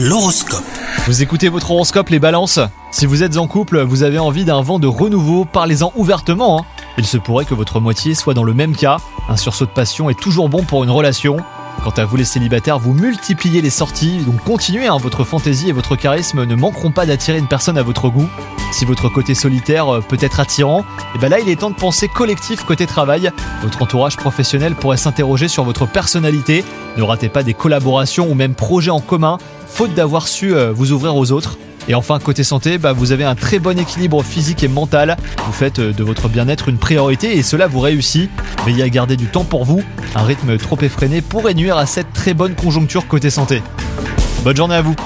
L'horoscope. Vous écoutez votre horoscope les balances? Si vous êtes en couple, vous avez envie d'un vent de renouveau, parlez-en ouvertement. hein. Il se pourrait que votre moitié soit dans le même cas. Un sursaut de passion est toujours bon pour une relation. Quant à vous les célibataires, vous multipliez les sorties, donc continuez, hein, votre fantaisie et votre charisme ne manqueront pas d'attirer une personne à votre goût. Si votre côté solitaire euh, peut être attirant, et ben là il est temps de penser collectif côté travail. Votre entourage professionnel pourrait s'interroger sur votre personnalité. Ne ratez pas des collaborations ou même projets en commun, faute d'avoir su euh, vous ouvrir aux autres. Et enfin, côté santé, bah, vous avez un très bon équilibre physique et mental. Vous faites euh, de votre bien-être une priorité et cela vous réussit. Veillez à garder du temps pour vous. Un rythme trop effréné pourrait nuire à cette très bonne conjoncture côté santé. Bonne journée à vous